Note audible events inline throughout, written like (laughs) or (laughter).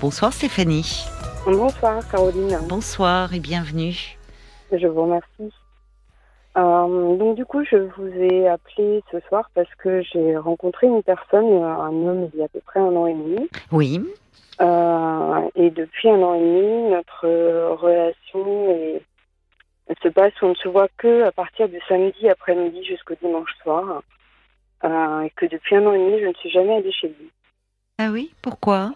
Bonsoir Stéphanie. Bonsoir Caroline. Bonsoir et bienvenue. Je vous remercie. Euh, donc du coup, je vous ai appelé ce soir parce que j'ai rencontré une personne, un homme, il y a à peu près un an et demi. Oui. Euh, et depuis un an et demi, notre relation est- se passe, on ne se voit que à partir du samedi après-midi jusqu'au dimanche soir. Euh, et que depuis un an et demi, je ne suis jamais allée chez lui. Ah oui, pourquoi?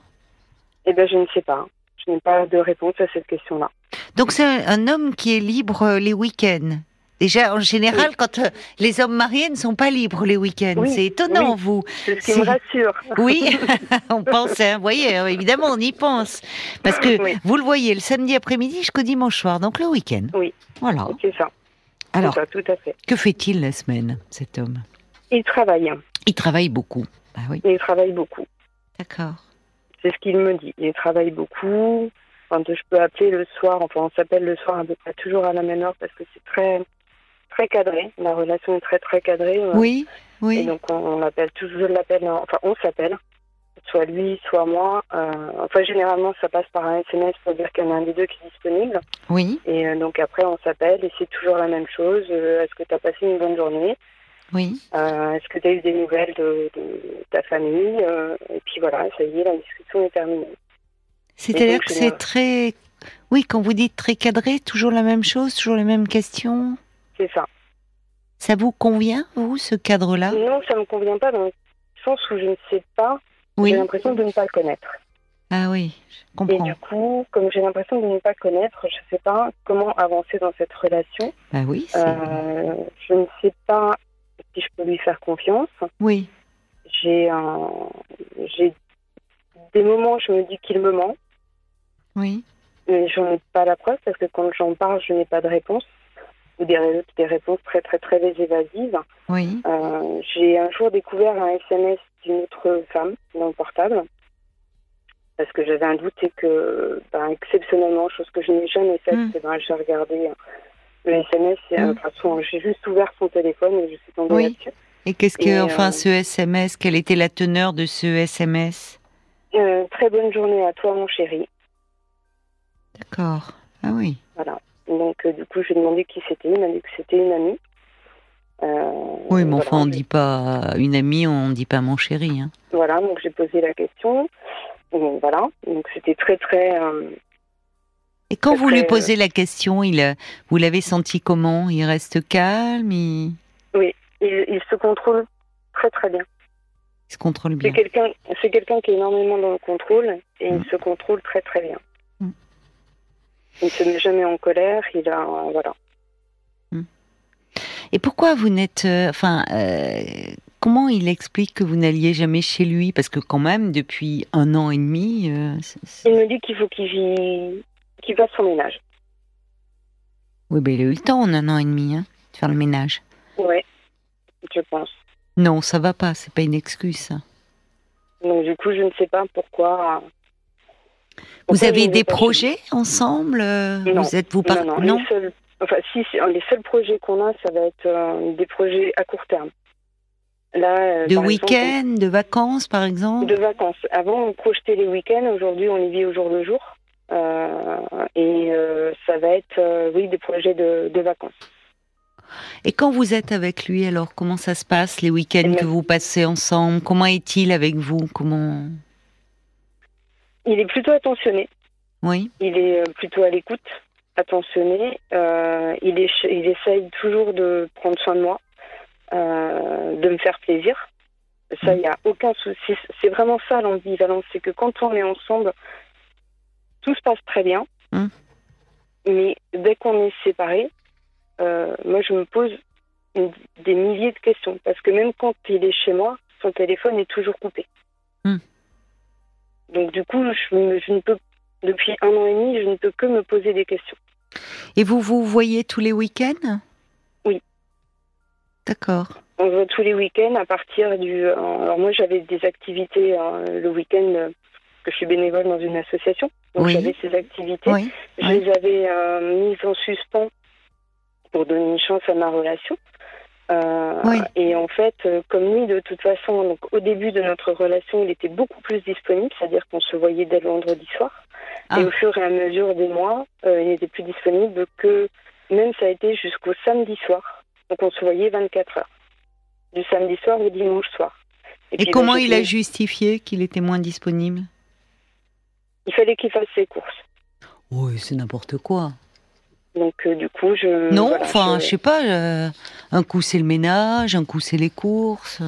Eh bien, je ne sais pas. Je n'ai pas de réponse à cette question-là. Donc c'est un, homme qui est libre euh, les week-ends. Déjà, en général, quand euh, les hommes mariés ne sont pas libres les week-ends, Oui, c'est étonnant, oui. vous. C'est ce qui me rassure. Oui, (laughs) (laughs) on pense, hein, vous voyez, euh, évidemment, on y pense. Parce que vous le voyez, le samedi après-midi jusqu'au dimanche soir, donc le week-end. Oui. Voilà. C'est ça. Alors, ça, tout à fait. que fait-il la semaine, cet homme? Il travaille. Il travaille beaucoup. Ah oui, Il travaille beaucoup. d'accord. C'est ce qu'il me dit. Il travaille beaucoup. Quand je peux appeler le soir, enfin on s'appelle le soir à peu près toujours à la même heure parce que c'est très très cadré. La relation est très très cadrée. euh, Oui, Et oui. donc on, on l'appelle toujours, je l'appelle, en- enfin on s'appelle, soit lui, soit moi. Euh, enfin généralement ça passe par un SMS pour dire qu'il y en a un des deux qui est disponible. Oui, Et euh, donc après on s'appelle et c'est toujours la même chose. Euh, Est-ce que tu as passé une bonne journée? Oui. Euh, Est-ce que tu as eu des nouvelles de, de ta famille Euh, Et puis voilà, ça y est, la discussion est terminée. C'est-à-dire que c'est très... Oui, quand vous dites très cadré, toujours la même chose, toujours les mêmes questions? C'est ça. Ça vous convient, vous, ce cadre-là? Non, ça me convient pas dans le sens où je ne sais pas. Oui. J'ai l'impression de ne pas le connaître. Ah oui, je Et comprends. du coup, comme j'ai l'impression de ne pas le connaître, je ne sais pas comment avancer dans cette relation. Ah oui, c'est- Euh, je ne sais pas si je peux lui faire confiance. oui, J'ai un... j'ai des moments où je me dis qu'il me ment, oui, mais j'en ai pas la preuve parce que quand j'en parle, je n'ai pas de réponse ou des, ré- des réponses très très très évasives. oui. Euh, j'ai un jour découvert un SMS d'une autre femme dans le portable parce que j'avais un doute et que, ben, exceptionnellement, chose que je n'ai jamais faite, Mm. c'est ben, j'ai regardé le SMS, et, euh, j'ai juste ouvert son téléphone et je suis tombée Oui. là-dessus. Et qu'est-ce que, Et, enfin, euh, ce SMS, quelle était la teneur de ce SMS Euh, très bonne journée à toi, mon chéri. D'accord. Ah oui. Voilà. Donc, euh, du coup, j'ai demandé qui c'était. Il m'a dit que c'était une amie. Euh, Oui, mais voilà. enfin, on dit pas une amie, on dit pas mon chéri. Hein. Voilà, donc j'ai posé la question. Donc, voilà. Donc, c'était très, très. euh, Et quand vous lui très, posez la question, il, euh, vous l'avez senti comment? Il reste calme, il, il, il se contrôle très, très bien. il se contrôle C'est bien. quelqu'un, c'est quelqu'un qui est énormément dans le contrôle et Mm. il se contrôle très très bien. Mm. Il ne se met jamais en colère. Il a, euh, voilà. Et pourquoi vous n'êtes, euh, enfin, euh, comment il explique que vous n'alliez jamais chez lui? Parce que quand même, depuis un an et demi, euh, Il me dit qu'il faut qu'il qu'il fasse son ménage. oui, ben il a eu le temps en un an et demi hein, de faire le ménage. Ouais, je pense. Non, ça va pas, c'est pas une excuse. Ça. Donc du coup, je ne sais pas pourquoi. Vous avez des projets ensemble euh, Non. Vous êtes vous par... Non, non. Les seuls, enfin, si, les seuls projets qu'on a, ça va être euh, des projets à court terme. Là, euh, de week-end, de vacances, par exemple. De vacances. Avant, on projetait les week-ends. Aujourd'hui, on y vit au jour le jour. Euh, et euh, ça va être, euh, oui, des projets de, de vacances. Et quand vous êtes avec lui, alors comment ça se passe les week-ends que vous passez ensemble? Comment est-il avec vous? Comment? Il est plutôt attentionné. Oui, Il est plutôt à l'écoute, attentionné. Euh, il, est, il essaye toujours de prendre soin de moi, euh, de me faire plaisir. Ça, il n'y a aucun souci. C'est vraiment ça l'ambivalence. C'est que quand on est ensemble, tout se passe très bien. Mm. Mais dès qu'on est séparés, euh, moi, je me pose une- des milliers de questions. Parce que même quand il est chez moi, son téléphone est toujours coupé. Mm. Donc, du coup, je, ne peux, depuis un an et demi, je ne peux que me poser des questions. Et vous vous voyez tous les week-ends? Oui. D'accord. On se voit tous les week-ends à partir du. euh, alors moi j'avais des activités euh, le week-end euh, que je suis bénévole dans une association, donc Oui. j'avais ces activités. Oui. Je oui. les avais euh, mises en suspens pour donner une chance à ma relation. Euh, et en fait, euh, comme lui, de toute façon, donc, au début de notre relation, il était beaucoup plus disponible, c'est-à-dire qu'on se voyait dès le vendredi soir. Ah. Et au fur et à mesure des mois, euh, il n'était plus disponible que, même ça a été jusqu'au samedi soir. Donc on se voyait 24 heures. Du samedi soir au dimanche soir. Et, comment il a justifié qu'il était moins disponible? Il fallait qu'il fasse ses courses. Oui, c'est n'importe quoi. Donc euh, du coup, je... Non, voilà, enfin, je- je sais pas. euh, un coup c'est le ménage, un coup c'est les courses.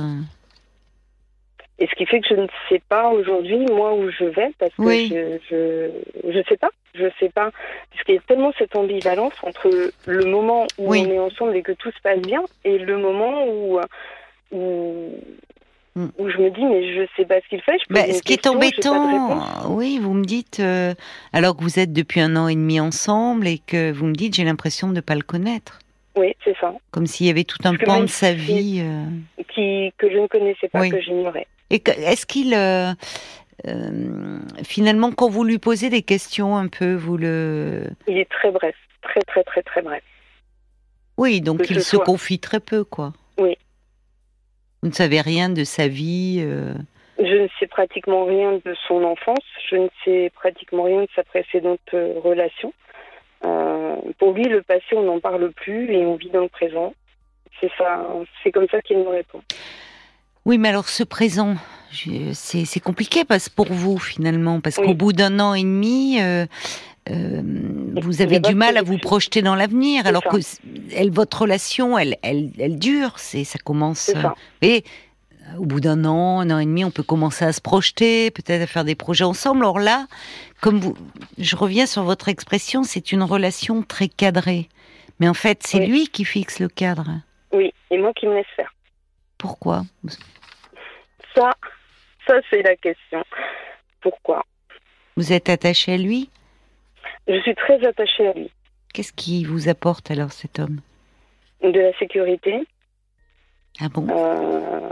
Et ce qui fait que je ne sais pas aujourd'hui, moi, où je vais, parce que Oui. je, je je sais pas, je sais pas, parce qu'il y a tellement cette ambivalence entre le moment où Oui. on est ensemble et que tout se passe bien, et le moment où où, Mm. où je me dis mais je sais pas ce qu'il fait. Je Bah, ce qui est question, embêtant, oui, vous me dites, euh, alors que vous êtes depuis un an et demi ensemble et que vous me dites, j'ai l'impression de ne pas le connaître. Oui, c'est ça, Comme s'il y avait tout un Parce pan de sa vie. euh. qui que je ne connaissais pas, Oui. que j'ignorais. Et est-ce qu'il, euh, finalement, quand vous lui posez des questions un peu, vous le. Il est très bref, très très très très bref. Oui, donc il se confie très peu, quoi. Oui. Vous ne savez rien de sa vie. euh. Je ne sais pratiquement rien de son enfance, je ne sais pratiquement rien de sa précédente euh, relation. Euh, pour lui, le passé, on n'en parle plus et on vit dans le présent. C'est ça, c'est comme ça qu'il me répond. Oui, mais alors ce présent, c'est compliqué parce pour vous finalement, parce Oui. qu'au bout d'un an et demi, euh, vous y a avez du mal à vous projeter dans l'avenir, alors ça. que elle, votre relation, elle, elle, elle dure, c'est ça commence. Ça. Et au bout d'un an, un an et demi, on peut commencer à se projeter, peut-être à faire des projets ensemble. Alors là, comme vous, je reviens sur votre expression, c'est une relation très cadrée. Mais en fait, c'est Oui. lui qui fixe le cadre. Oui, et moi qui me laisse faire. Pourquoi? Ça, ça c'est la question. Pourquoi? Vous êtes attaché à lui? Je suis très attachée à lui. Qu'est-ce qui vous apporte alors cet homme? De la sécurité, Ah bon? Euh,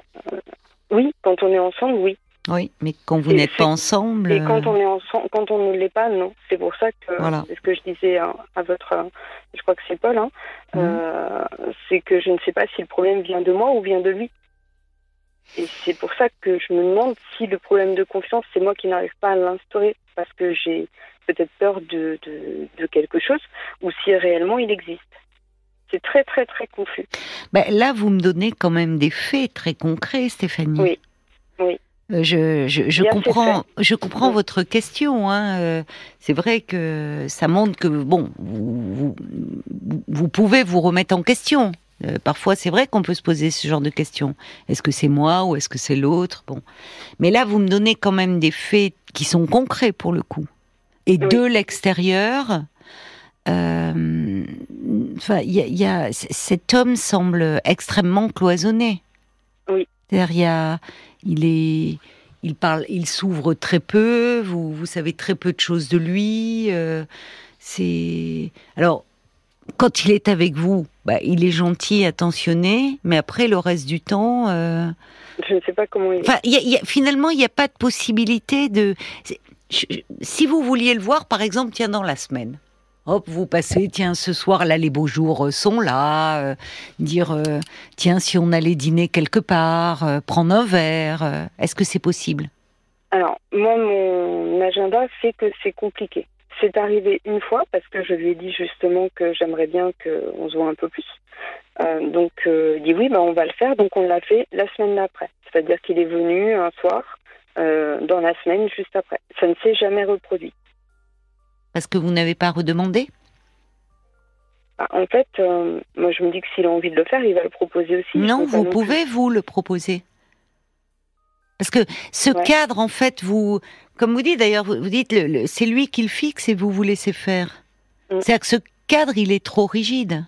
oui, quand on est ensemble, oui. Oui, mais quand vous n'êtes pas ensemble. Et quand euh, on est ensemble, quand on ne l'est pas, non. C'est pour ça que Voilà. c'est ce que je disais à, à votre, je crois que c'est Paul, hein, Mhm. euh, c'est que je ne sais pas si le problème vient de moi ou vient de lui. Et c'est pour ça que je me demande si le problème de confiance, c'est moi qui n'arrive pas à l'instaurer parce que j'ai peut-être peur de, de, de quelque chose ou si réellement il existe. C'est très très très confus. ben, là, vous me donnez quand même des faits très concrets, Stéphanie. Oui, oui. Euh, Je, je, comprends, je comprends Oui. votre question. Hein. euh, C'est vrai que ça montre que bon, vous, vous, vous pouvez vous remettre en question. Euh, parfois, c'est vrai qu'on peut se poser ce genre de questions. Est-ce que c'est moi ou est-ce que c'est l'autre? Bon, mais là, vous me donnez quand même des faits qui sont concrets pour le coup. Et Oui. de l'extérieur, euh, enfin, y a, y cet homme semble extrêmement cloisonné. Oui. C'est-à-dire, il est, il parle, il s'ouvre très peu. Vous, vous savez très peu de choses de lui. euh, c'est alors quand il est avec vous, bah, il est gentil, attentionné, mais après le reste du temps. euh, Je ne sais pas comment il est. Enfin, il y a- il y a- finalement, il n'y a pas de possibilité de. c'est- je- je- si vous vouliez le voir, par exemple, tiens, dans la semaine. Hop, vous passez, tiens, ce soir, là, les beaux jours euh, sont là. euh, dire, euh, tiens, si on allait dîner quelque part, prendre un verre, est-ce que c'est possible? Alors, moi, mon agenda fait que c'est compliqué. C'est arrivé une fois parce que je lui ai dit justement que j'aimerais bien qu'on se voit un peu plus. Euh, donc, euh, il dit oui, bah, on va le faire. Donc, on l'a fait la semaine d'après. C'est-à-dire qu'il est venu un soir euh, dans la semaine juste après. Ça ne s'est jamais reproduit. Parce que vous n'avez pas redemandé? Ah, En fait, moi, je me dis que s'il a envie de le faire, il va le proposer aussi. Non, vous plus. pouvez, vous, le proposer. Parce que ce Ouais. cadre, en fait, vous, comme vous dites d'ailleurs, vous, dites, le- le- c'est lui qui le fixe et vous vous laissez faire. Mm. C'est-à-dire que ce cadre, il est trop rigide.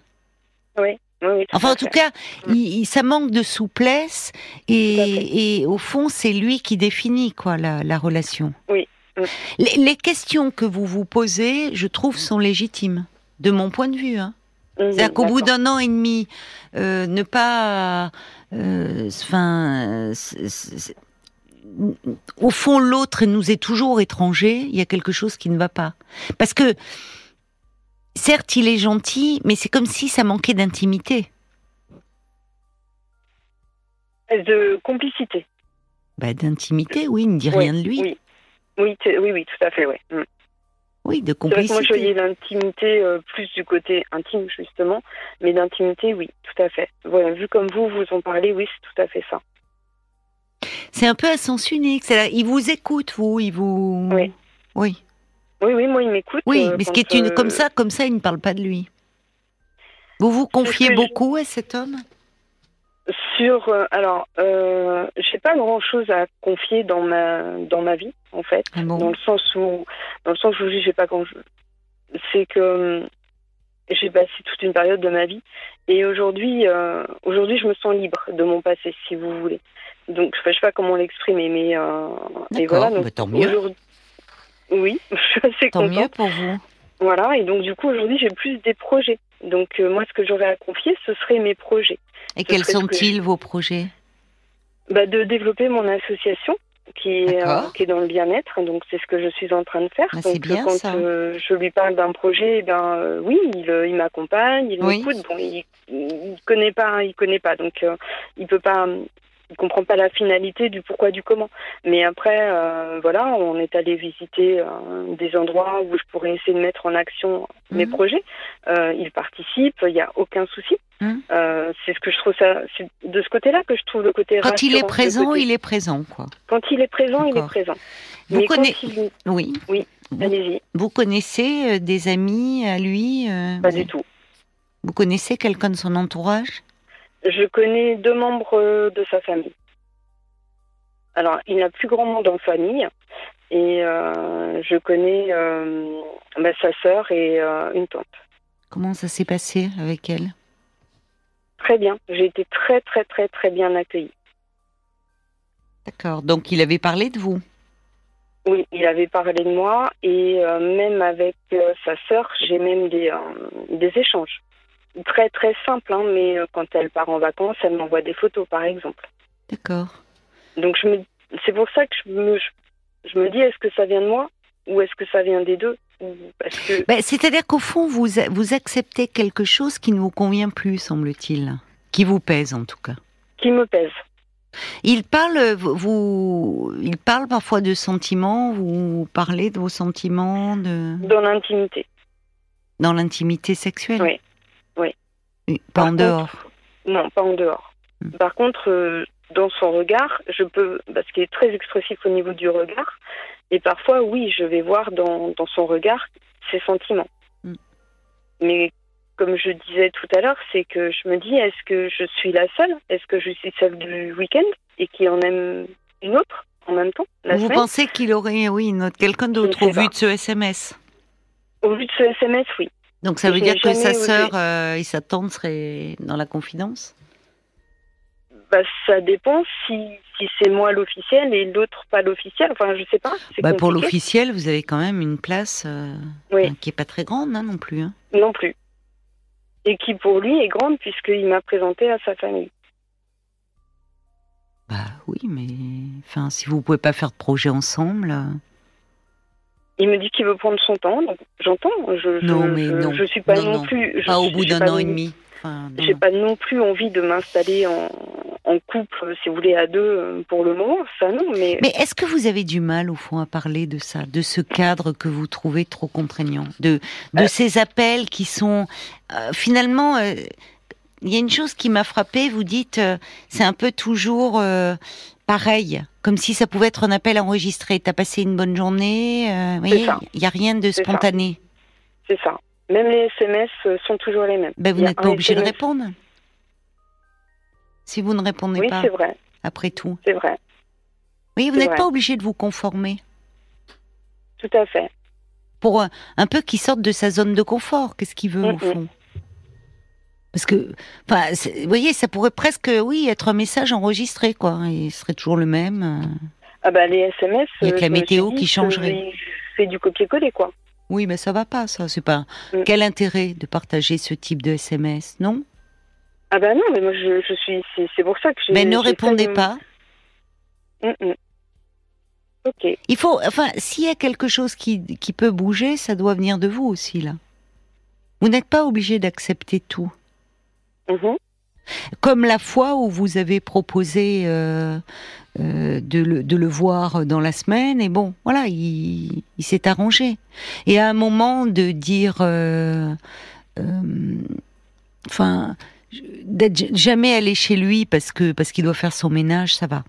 Oui, oui, oui, Enfin, en tout fait. cas, Mm. il, ça manque de souplesse et, et au fond, c'est lui qui définit quoi la, la relation. Oui. Mm. Les, les questions que vous vous posez, je trouve, sont légitimes, de mon point de vue. Hein. C'est-à-dire qu'au bout d'un an et demi, euh, ne pas, euh, enfin, euh, au fond, l'autre nous est toujours étranger. Il y a quelque chose qui ne va pas, parce que certes, il est gentil, mais c'est comme si ça manquait d'intimité. De complicité. Bah, d'intimité, oui, il ne dit rien de lui. Oui, oui, oui, oui, tout à fait, oui. Mm. Oui, de que moi, je complicité. voyais l'intimité euh, plus du côté intime, justement, mais d'intimité, oui, tout à fait. Voilà, vu comme vous, vous en parlez, oui, c'est tout à fait ça. C'est un peu à sens unique. là- Il vous écoute, vous, il vous. Oui. Oui. Oui, oui, moi, il m'écoute. Oui, euh, mais ce qui est une comme ça, comme ça, il ne parle pas de lui. Vous vous confiez je- beaucoup à cet homme? Sur, euh, alors, euh, j'ai pas grand chose à confier dans ma dans ma vie en fait, Ah bon? Dans le sens où dans le sens où j'ai pas grand, c'est que euh, j'ai passé toute une période de ma vie et aujourd'hui euh, aujourd'hui je me sens libre de mon passé si vous voulez. Donc je sais pas comment l'exprimer mais euh, et D'accord, voilà donc bah, tant mieux. Oui, (laughs) je suis assez Tant contente. mieux pour vous. Voilà, et donc du coup aujourd'hui j'ai plus des projets. Donc euh, moi ce que j'aurais à confier ce serait mes projets. Et Ce quels que sont-ils, vos projets? Bah, de développer mon association qui est, euh, qui est dans le bien-être. Donc c'est ce que je suis en train de faire. Bah, c'est donc bien, quand ça. euh, je lui parle d'un projet, eh ben euh, oui, il, il m'accompagne, il Oui. m'écoute. Bon, il, il connaît pas, il connaît pas, donc il peut pas. Il comprend pas la finalité du pourquoi du comment. Mais après, euh, voilà, on est allé visiter euh, des endroits où je pourrais essayer de mettre en action mes Mhm. projets. Euh, il participe, il n'y a aucun souci. Mhm. C'est ce que je trouve ça. C'est de ce côté-là que je trouve le côté Quand il est présent, côté- il est présent, quoi. quand il est présent, il est présent. Vous Mais connaissez- quand il... Oui. Oui, Vous, Allez-y, vous connaissez des amis à lui pas du tout. vous connaissez quelqu'un de son entourage? Je connais deux membres euh, de sa famille. Alors, il n'a plus grand monde en famille. Et euh, je connais euh, bah, sa sœur et euh, une tante. Comment ça s'est passé avec elle? Très bien. J'ai été très, très, très, très bien accueillie. D'accord. Donc il avait parlé de vous? Oui, il avait parlé de moi et même avec sa sœur, j'ai même des, des échanges. Très, très simples, hein, mais euh, quand elle part en vacances, elle m'envoie des photos, par exemple. D'accord. Donc je me, c'est pour ça que je me, je, je me dis, est-ce que ça vient de moi ou est-ce que ça vient des deux Ou- Parce que Ben, C'est-à-dire qu'au fond, vous, vous acceptez quelque chose qui ne vous convient plus, semble-t-il. Qui vous pèse, en tout cas. qui me pèse. Il parle, vous, il parle parfois de sentiments, vous parlez de vos sentiments de, Dans l'intimité. dans l'intimité sexuelle. Oui, Pas Par en contre- dehors. Non, pas en dehors. Hmm. Par contre, euh, dans son regard, je peux, parce qu'il est très expressif au niveau du regard, et parfois, oui, je vais voir dans, dans son regard ses sentiments. Hmm. Mais comme je disais tout à l'heure, c'est que je me dis, est-ce que je suis la seule? Est-ce que je suis celle du week-end et qui en aime une autre en même temps la Vous semaine? pensez qu'il aurait, oui, quelqu'un d'autre au vu de ce SMS Au vu de ce SMS, oui. Donc ça veut dire que sa sœur euh, et sa tante seraient dans la confidence? Bah, ça dépend si, si c'est moi l'officiel et l'autre pas l'officiel. Enfin, je sais pas. bah, Pour l'officiel, vous avez quand même une place euh, Oui. qui est pas très grande hein, non plus. hein. Non plus. Et qui pour lui est grande puisqu'il m'a présenté à sa famille. Bah oui, mais enfin, si vous pouvez pas faire de projet ensemble. euh, Il me dit qu'il veut prendre son temps, donc j'entends. Je, je, Non, mais je, non. je suis pas Non, plus. je Pas au bout d'un an et demi. Enfin, J'ai pas non plus envie de m'installer en, en couple, si vous voulez, à deux euh, pour le moment. Ça non, mais, Mais est-ce que vous avez du mal au fond à parler de ça, de ce cadre que vous trouvez trop contraignant, de de Euh. ces appels qui sont euh, finalement. euh, il y a une chose qui m'a frappée. Vous dites, euh, c'est un peu toujours euh, pareil, comme si ça pouvait être un appel enregistré. T'as passé une bonne journée. euh, il y a rien de spontané. c'est ça. Même les SMS euh, sont toujours les mêmes. Ben, vous n'êtes pas obligé de répondre. Si vous ne répondez Oui, pas, vrai. après tout. C'est vrai. Oui, vous n'êtes pas obligé de vous conformer. Tout à fait. pour un, un peu qu'il sorte de sa zone de confort. Qu'est-ce qu'il veut au fond? Parce que, enfin, c'est- vous voyez, ça pourrait presque, oui, être un message enregistré, quoi. Il serait toujours le même. euh. Ah bah les SMS. Il y a que la je météo qui changerait. Je fais du copier-coller, quoi. Oui, mais ça va pas, ça. C'est pas. Mm. Quel intérêt de partager ce type de SMS, non? Ah bah non, mais moi je, je suis. C'est c'est pour ça que j'ai. Mais ne répondez de- pas. Mm, mm. Ok. Il faut, enfin, s'il y a quelque chose qui, qui peut bouger, ça doit venir de vous aussi, là. Vous n'êtes pas obligé d'accepter tout. Mhm. Comme la fois où vous avez proposé euh, euh, de, le, de, le, voir dans la semaine, et bon, voilà, il, il s'est arrangé. Et à un moment de dire, euh, euh enfin, d'être jamais aller chez lui parce que parce qu'il doit faire son ménage, ça va.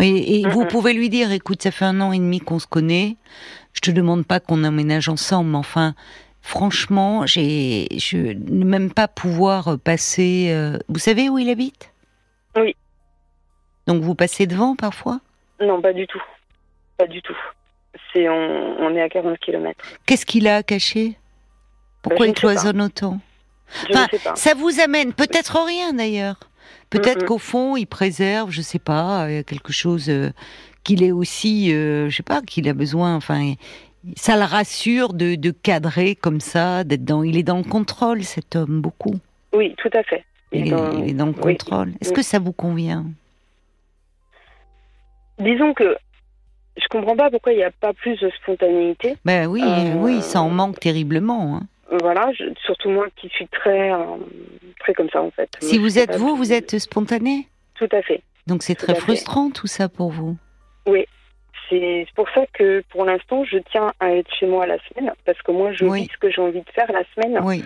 Et, et vous pouvez lui dire, écoute, ça fait un an et demi qu'on se connaît. Je te demande pas qu'on emménage ensemble, mais enfin, franchement, j'ai, je ne même pas pouvoir passer. Euh, vous savez où il habite? Oui. Donc vous passez devant parfois? Non, pas du tout. Pas du tout. C'est on, on est à 40 km. Qu'est-ce qu'il a à cacher? Pourquoi je il ne sais cloisonne autant? Je ne Enfin, sais pas. ça vous amène peut-être rien d'ailleurs. Peut-être Mhm. qu'au fond, il préserve, je sais pas, euh, quelque chose euh, qu'il est aussi, euh, je sais pas, qu'il a besoin. Enfin, ça le rassure de, de cadrer comme ça, d'être dans. Il est dans le contrôle, cet homme, beaucoup. Oui, tout à fait. Il, est, dans- il est dans le oui. contrôle. Est-ce Oui. que ça vous convient? Disons que je comprends pas pourquoi il n'y a pas plus de spontanéité. Ben oui, Euh, oui, ça en manque terriblement. hein. Voilà, je- surtout moi qui suis très, euh, très comme ça en fait. Si Moi, vous êtes vous, vous êtes spontané? Tout à fait. Donc c'est très fait. frustrant tout ça pour vous? C'est pour ça que pour l'instant, je tiens à être chez moi la semaine parce que moi, je Oui. vis ce que j'ai envie de faire la semaine. Oui.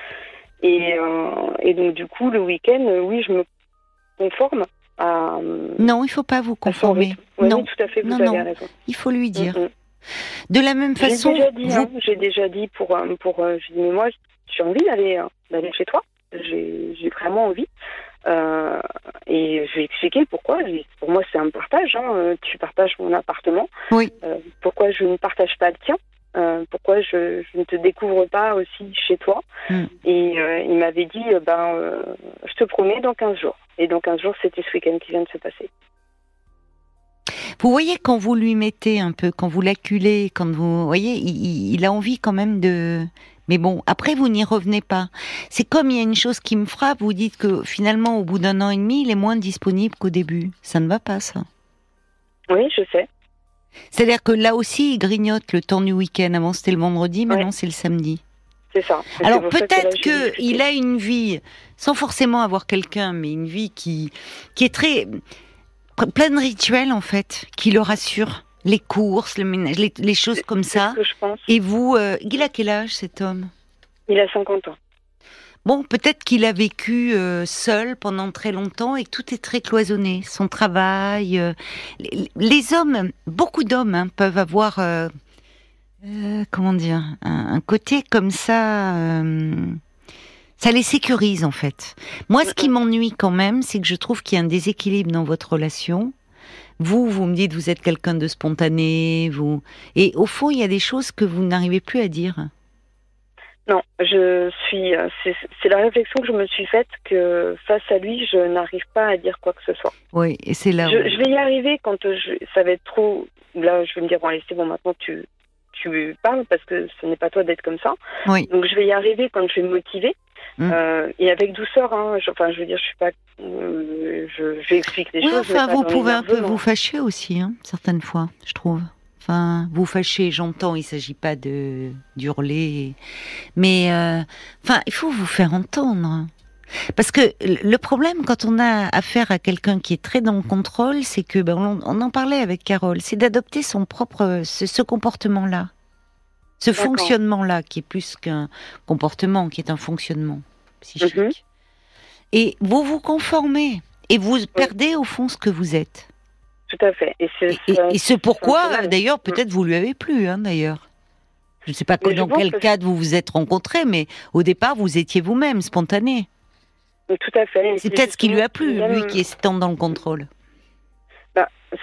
Et, euh, et donc, du coup, le week-end, euh, oui, je me conforme à. Non, il faut pas vous conformer. non, tout à fait, vous Non, avez non. raison. il faut lui dire. Mm. De la même J'ai façon, déjà dit, vous hein, j'ai déjà dit pour, euh, pour euh, j'ai dit, mais moi, j'ai envie d'aller euh, d'aller chez toi. J'ai j'ai vraiment envie. Euh, et je vais expliquer pourquoi. Pour moi, c'est un partage. hein, euh, Tu partages mon appartement. Oui. Euh, pourquoi je ne partage pas le tien? Euh, Pourquoi je, je ne te découvre pas aussi chez toi? Mm. Et il m'avait dit, ben, je te promets dans 15 jours. Et dans 15 jours, c'était ce week-end qui vient de se passer. Vous voyez quand vous lui mettez un peu, quand vous l'acculez, quand vous, voyez, il a envie quand même de. Mais bon, après vous n'y revenez pas. C'est comme il y a une chose qui me frappe. Vous dites que finalement, au bout d'un an et demi, il est moins disponible qu'au début. Ça ne va pas, ça. Oui, je sais. C'est-à-dire que là aussi, il grignote le temps du week-end. Avant c'était le vendredi, maintenant Ouais. c'est le samedi. C'est ça. Alors peut-être j'ai que discuté. il a une vie, sans forcément avoir quelqu'un, mais une vie qui qui est très pleine de rituels en fait, qui le rassure. Les courses, le ménage, les, les choses comme ça. ce que je pense. Et vous, euh, il a quel âge cet homme? Il a 50 ans. Bon, peut-être qu'il a vécu euh, seul pendant très longtemps et que tout est très cloisonné. Son travail, euh, les, les hommes, beaucoup d'hommes hein, peuvent avoir, euh, comment dire, un, un côté comme ça. ça les sécurise en fait. Moi, ce qui m'ennuie quand même, c'est que je trouve qu'il y a un déséquilibre dans votre relation. Vous, vous me dites, vous êtes quelqu'un de spontané, vous, et au fond, il y a des choses que vous n'arrivez plus à dire. Non, je suis. euh, C'est la réflexion que je me suis faite que face à lui, je n'arrive pas à dire quoi que ce soit. Oui, et c'est là. où- Je, je vais y arriver quand je, ça va être trop. Là, je vais me dire bon, allez, c'est bon, maintenant tu tu parles parce que ce n'est pas toi d'être comme ça. Oui. Donc je vais y arriver quand je vais me motiver Mm. euh, et avec douceur. Hein, je, enfin, je veux dire, je suis pas. euh, je j'explique les Oui, choses. mais enfin, vous pouvez un peu vous fâcher aussi, hein, certaines fois, je trouve. Enfin, vous fâcher, j'entends, il s'agit pas de d'hurler, mais euh, enfin, il faut vous faire entendre. Parce que le problème, quand on a affaire à quelqu'un qui est très dans le contrôle, c'est que, ben, on, on en parlait avec Carole, c'est d'adopter son propre, ce, ce comportement-là, ce fonctionnement-là, qui est plus qu'un comportement, qui est un fonctionnement psychique. Mhm. Et vous vous conformez, et vous perdez au fond ce que vous êtes. Tout à fait. Et c'est Et, ce pourquoi, d'ailleurs, peut-être vous lui avez plu, hein, d'ailleurs. Je ne sais pas dans quel que- cadre vous vous êtes rencontrés, mais au départ, vous étiez vous-même, spontané. Tout à fait. C'est peut-être ce qui lui a plu, lui qui est tant dans le contrôle.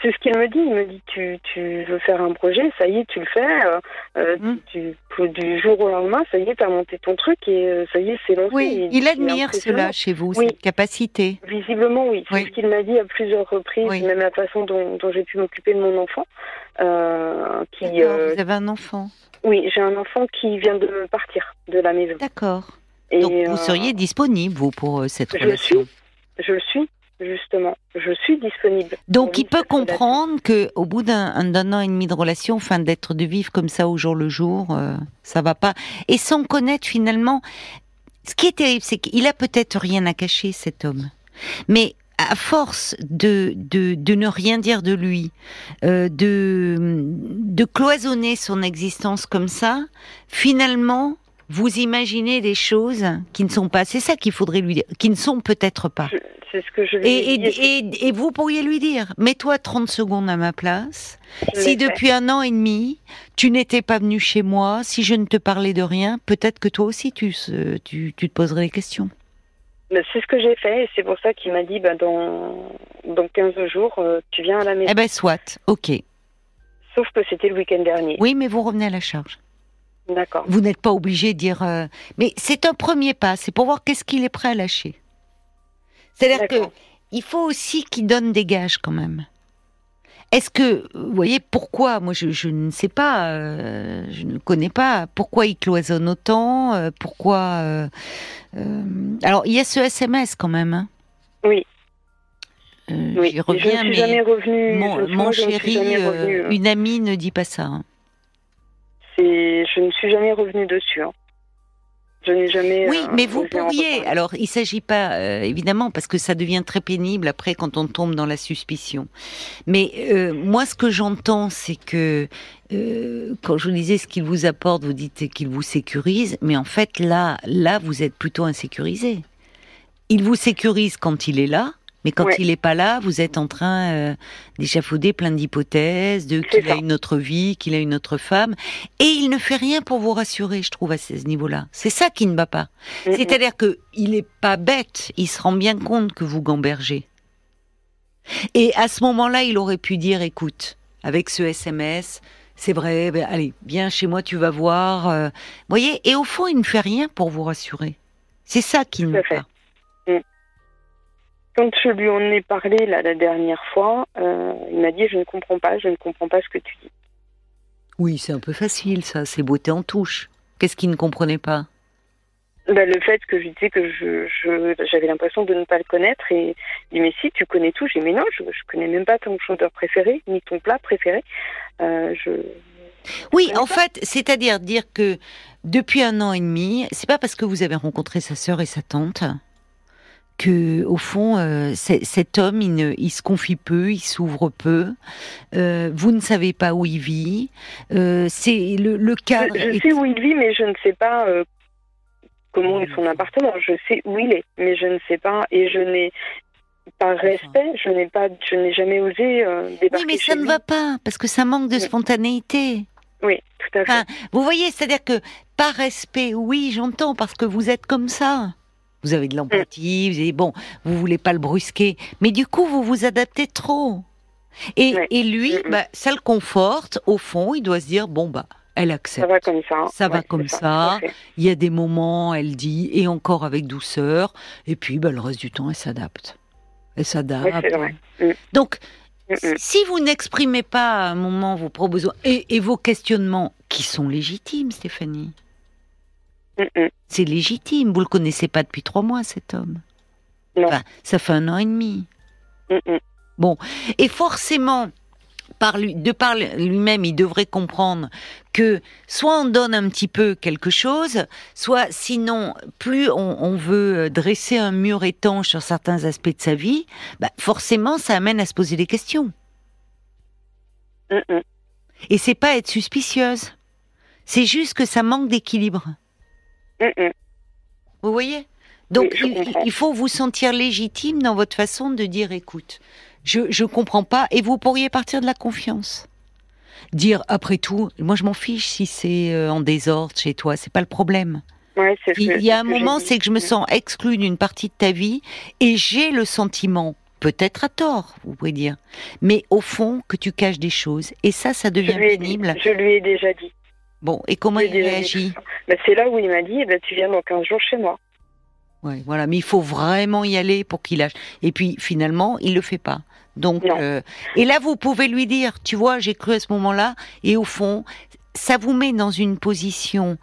C'est ce qu'il me dit. Il me dit tu, tu veux faire un projet, ça y est, tu le fais. euh, euh, Mm. tu, tu- du jour au lendemain, ça y est, tu as monté ton truc et euh, ça y est, c'est lancé. Oui, il admire cela chez vous, Oui. cette capacité. Visiblement, oui. C'est Oui. ce qu'il m'a dit à plusieurs reprises, Oui. même la façon dont, dont j'ai pu m'occuper de mon enfant. Euh, qui, euh, Vous avez un enfant. oui, j'ai un enfant qui vient de partir de la maison. D'accord. Donc vous seriez disponible, vous, pour cette je relation. Je le suis, justement. Je suis disponible. Donc il peut comprendre que au bout d'un un- d'un an et demi de relation, enfin d'être de vivre comme ça au jour le jour, euh, ça va pas. Et sans connaître finalement, Ce qui est terrible, c'est qu'il a peut-être rien à cacher, cet homme. Mais à force de, de, de ne rien dire de lui, euh, de, de cloisonner son existence comme ça, finalement, vous imaginez des choses qui ne sont pas. C'est ça qu'il faudrait lui dire, qui ne sont peut-être pas. C'est ce que je lui Et, ai dit. et, et, et vous pourriez lui dire, mets-toi 30 secondes à ma place. Je Si fait. depuis un an et demi, tu n'étais pas venu chez moi, si je ne te parlais de rien, peut-être que toi aussi tu, se- tu, tu te poserais des questions. C'est ce que j'ai fait et c'est pour ça qu'il m'a dit bah, dans, dans 15 jours, euh, tu viens à la maison. Eh ben soit, ok. Sauf que c'était le week-end dernier. Oui, mais vous revenez à la charge. D'accord. Vous n'êtes pas obligé de dire. euh, Mais c'est un premier pas, c'est pour voir qu'est-ce qu'il est prêt à lâcher. C'est-à-dire que il faut aussi qu'il donne des gages quand même. Est-ce que, vous voyez, pourquoi Moi, je, je ne sais pas, euh, je ne connais pas. Pourquoi il cloisonne autant euh, Pourquoi euh, Alors, il y a ce SMS quand même. hein. Oui. Oui. J'y je ne reviens, suis mais jamais revenue. mon, chéri, revenue, hein. une amie ne dit pas ça. hein. C'est- Je ne suis jamais revenue dessus. hein. Je n'ai jamais. Oui, euh, mais vous pourriez. Alors, il s'agit pas, euh, évidemment, parce que ça devient très pénible après quand on tombe dans la suspicion. Mais euh, moi, ce que j'entends, c'est que quand je vous disais ce qu'il vous apporte, vous dites qu'il vous sécurise, mais en fait, là, là, vous êtes plutôt insécurisé. Il vous sécurise quand il est là. Mais quand Ouais. il n'est pas là, vous êtes en train euh, d'échafauder plein d'hypothèses, de qu'il a une autre vie, qu'il a une autre femme, et il ne fait rien pour vous rassurer, je trouve, à ce niveau-là. C'est ça qui ne va pas. Mm. C'est-à-dire que il est pas bête, il se rend bien compte que vous gambergez. Et à ce moment-là, il aurait pu dire, écoute, avec ce SMS, c'est vrai, ben, allez, viens chez moi, tu vas voir. euh, voyez, et au fond, il ne fait rien pour vous rassurer. C'est ça qui ne va pas. Quand je lui en ai parlé là, la dernière fois, euh, il m'a dit Je ne comprends pas, je ne comprends pas ce que tu dis. Oui, c'est un peu facile, ça, c'est beauté en touche. Qu'est-ce qu'il ne comprenait pas? Bah, le fait que je disais que je, je- j'avais l'impression de ne pas le connaître et il dit mais si tu connais tout j'ai dit, mais non je, je connais même pas ton chanteur préféré ni ton plat préféré Euh, je Oui, en fait, c'est-à-dire dire que depuis un an et demi, c'est pas parce que vous avez rencontré sa sœur et sa tante que, au fond, euh, cet homme, il, ne, il se confie peu, il s'ouvre peu. euh, vous ne savez pas où il vit. euh, c'est le, le cadre. je, je est- sais où il vit mais je ne sais pas comment est son appartement je sais où il est mais je ne sais pas et je n'ai par respect je n'ai pas je n'ai jamais osé débarquer Oui, mais chez ça ne lui. va pas parce que ça manque de Oui. spontanéité. oui tout à fait Enfin, vous voyez, c'est-à-dire que par respect, oui, j'entends parce que vous êtes comme ça. Vous avez de l'empathie, vous avez, bon, vous voulez pas le brusquer, mais du coup vous vous adaptez trop. Et, Ouais. et lui, bah, ça le conforte. Au fond, il doit se dire bon bah, elle ça accepte. va comme ça Ça va comme ça. Il y a des moments, elle dit, et encore avec douceur. Et puis, bah, le reste du temps, elle s'adapte. Elle s'adapte. Ouais. Mm. Donc, Mm, mm. si vous n'exprimez pas à un moment vos propres besoins et, et vos questionnements, qui sont légitimes, Stéphanie, C'est légitime. Vous le connaissez pas depuis trois mois, cet homme. Non. Enfin, ça fait un an et demi. Mm. Et forcément, par lui, de par lui-même, il devrait comprendre que soit on donne un petit peu quelque chose, soit sinon, plus on, on veut dresser un mur étanche sur certains aspects de sa vie, bah forcément, ça amène à se poser des questions. Mm, mm. Et c'est pas être suspicieuse. C'est juste que ça manque d'équilibre. Mm, mm. Vous voyez? Donc, Oui, il, faut vous sentir légitime dans votre façon de dire écoute, je je comprends pas et vous pourriez partir de la confiance. Dire après tout, moi je m'en fiche si c'est euh, en désordre chez toi, c'est pas le problème. Ouais, c'est ce Il que- y a un moment, c'est que je me sens exclue d'une partie de ta vie et j'ai le sentiment, peut-être à tort, vous pouvez dire, mais au fond que tu caches des choses et ça, ça devient dit, pénible. je lui ai déjà dit. Bon, et comment il dit réagit. Bah, c'est là où il m'a dit, eh ben, tu viens dans 15 jours chez moi. Ouais, voilà, mais il faut vraiment y aller pour qu'il lâche. Et puis finalement, il le fait pas. Donc, euh, et là, vous pouvez lui dire, tu vois, j'ai cru à ce moment-là, et au fond, ça vous met dans une position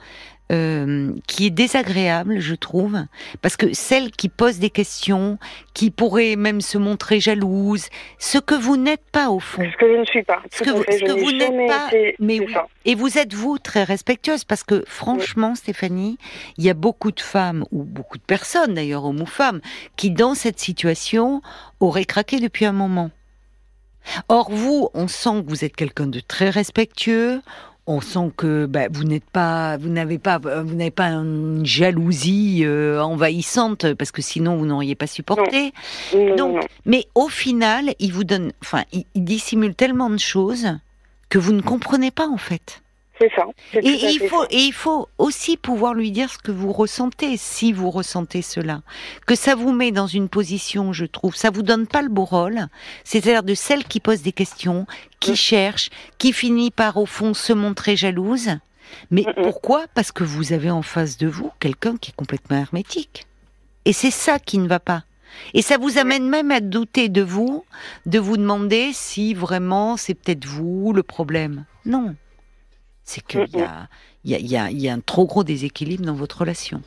euh, qui est désagréable, je trouve, parce que celle qui pose des questions, qui pourrait même se montrer jalouse, ce que vous n'êtes pas au fond. Ce que je ne suis pas. Ce que vous, ce que vous n'êtes pas, mais oui. Et vous êtes vous très respectueuse, parce que franchement, Stéphanie, il y a beaucoup de femmes ou beaucoup de personnes d'ailleurs, hommes ou femmes, qui dans cette situation auraient craqué depuis un moment. Or vous, on sent que vous êtes quelqu'un de très respectueux on sent que bah, vous n'êtes pas, vous n'avez pas, vous n'avez pas une jalousie euh, envahissante parce que sinon vous n'auriez pas supporté. Donc, mais au final, il vous donne, enfin, il dissimule tellement de choses que vous ne comprenez pas en fait. C'est ça. Et, il faut, et il faut aussi pouvoir lui dire ce que vous ressentez, si vous ressentez cela. Que ça vous met dans une position, je trouve, ça vous donne pas le beau rôle, c'est-à-dire de celle qui pose des questions, qui cherche, qui finit par, au fond, se montrer jalouse. Mais pourquoi? Parce que vous avez en face de vous quelqu'un qui est complètement hermétique. Et c'est ça qui ne va pas. Et ça vous amène même à douter de vous, de vous demander si vraiment c'est peut-être vous le problème. Non c'est qu'il y a, y, a, y, a, un trop gros déséquilibre dans votre relation.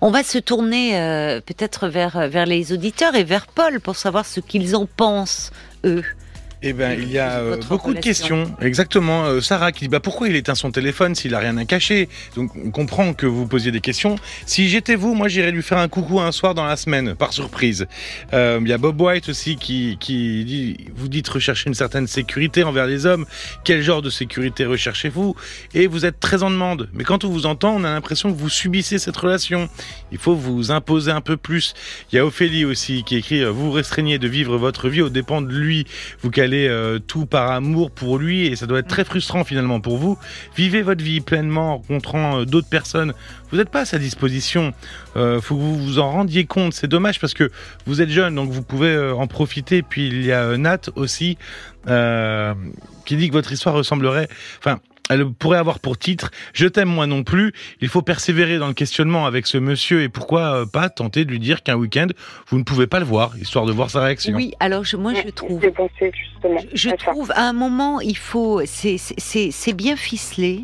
On va se tourner euh, peut-être vers, vers les auditeurs et vers Paul pour savoir ce qu'ils en pensent, eux, eh ben, il y a euh, beaucoup de questions. Exactement. Euh, Sarah qui dit bah pourquoi il éteint son téléphone s'il a rien à cacher? Donc on comprend que vous posiez des questions. Si j'étais vous, moi j'irais lui faire un coucou un soir dans la semaine, par surprise. Euh, il y a Bob White aussi qui qui dit vous dites rechercher une certaine sécurité envers les hommes. Quel genre de sécurité recherchez-vous? Et vous êtes très en demande. Mais quand on vous entend, on a l'impression que vous subissez cette relation. Il faut vous imposer un peu plus. Il y a Ophélie aussi qui écrit vous restreignez de vivre votre vie aux dépens de lui. Vous calez euh, tout par amour pour lui et ça doit être très frustrant finalement pour vous. Vivez votre vie pleinement en rencontrant euh, d'autres personnes. Vous n'êtes pas à sa disposition. Euh, faut que vous vous en rendiez compte. C'est dommage parce que vous êtes jeune donc vous pouvez en profiter. Puis il y a Nat aussi qui dit que votre histoire ressemblerait. Enfin, elle pourrait avoir pour titre Je t'aime moi non plus. Il faut persévérer dans le questionnement avec ce monsieur et pourquoi euh, pas tenter de lui dire qu'un week-end vous ne pouvez pas le voir, histoire de voir sa réaction. Oui, alors moi je trouve, je, trouve à un moment il faut, c'est bien ficelé.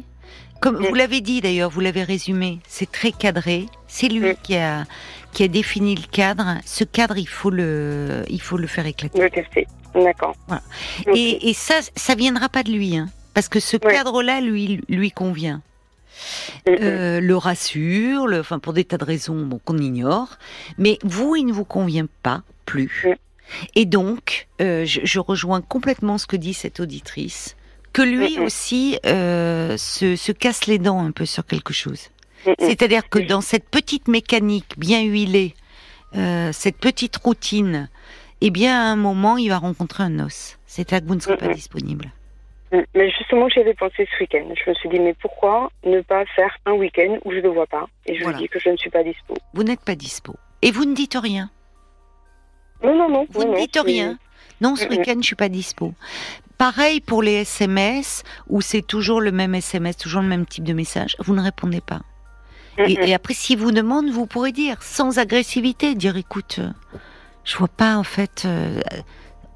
Comme vous l'avez dit d'ailleurs, vous l'avez résumé, c'est très cadré. C'est lui qui a qui a défini le cadre. Ce cadre, il faut le, il faut le faire éclater. Le tester. D'accord. Et, et, ça, ça viendra pas de lui. Hein parce que ce cadre-là lui lui convient. Euh, le rassure, le, enfin pour des tas de raisons qu'on ignore, mais vous, il ne vous convient pas plus. Et donc, euh, je, rejoins complètement ce que dit cette auditrice, que lui aussi euh, se, se, casse les dents un peu sur quelque chose. C'est-à-dire que dans cette petite mécanique bien huilée, cette petite routine, eh bien, à un moment, il va rencontrer un os. C'est à que vous ne serez pas disponible. Mm. Mais justement, j'y avais pensé ce week-end. Je me suis dit, mais pourquoi ne pas faire un week-end où je ne le vois pas Et je lui dis que je ne suis pas dispo? Vous n'êtes pas dispo. Et vous ne dites rien Non, non, non. Vous ne dites rien Non, ce week-end, je suis pas dispo. Pareil pour les SMS, où c'est toujours le même SMS, toujours le même type de message. Vous ne répondez pas. Et, après, si vous demande, vous pourrez dire, sans agressivité, dire, écoute, euh, je vois pas, en fait... Euh,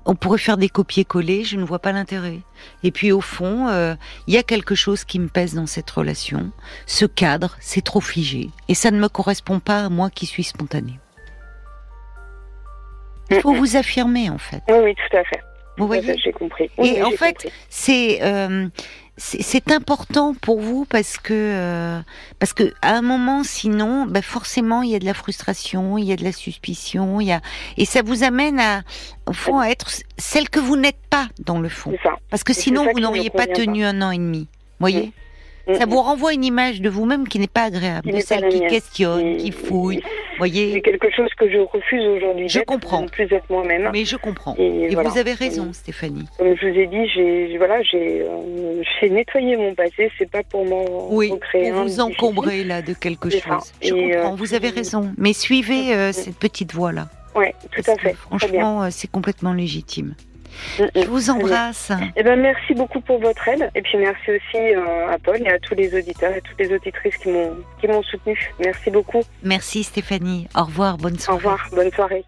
on pourrait faire des copier-coller, je ne vois pas l'intérêt. Et puis au fond, euh, il y a quelque chose qui me pèse dans cette relation. Ce cadre, c'est trop figé. Et ça ne me correspond pas à moi qui suis spontanée. Il faut vous affirmer en fait. Oui, oui, tout à fait. Vous voyez? J'ai compris. et en fait, c'est euh, c'est important pour vous parce que euh, parce que à un moment sinon ben forcément il y a de la frustration il y a de la suspicion il y a et ça vous amène à au fond à être celle que vous n'êtes pas dans le fond. Parce que sinon vous n'auriez pas tenu un an et demi voyez? Ça vous renvoie une image de vous-même qui n'est pas agréable, de celle qui questionne, qui fouille. Voyez. C'est quelque chose que je refuse aujourd'hui. Je comprends. plus être moi-même. Mais je comprends. Et, vous avez raison, Stéphanie. Comme je vous ai dit, j'ai voilà, j'ai euh, nettoyé mon passé. C'est pas pour m'en oui, pour vous encombrer là de quelque chose. Je comprends. Euh, vous avez raison. Mais suivez euh, cette petite voie là. Oui, tout à fait. Franchement, c'est complètement légitime. Je vous embrasse. Eh ben, merci beaucoup pour votre aide. Et puis merci aussi euh, à Paul et à tous les auditeurs et toutes les auditrices qui m'ont qui m'ont soutenu. Merci beaucoup. Merci Stéphanie. Au revoir, bonne soirée. Au revoir, bonne soirée.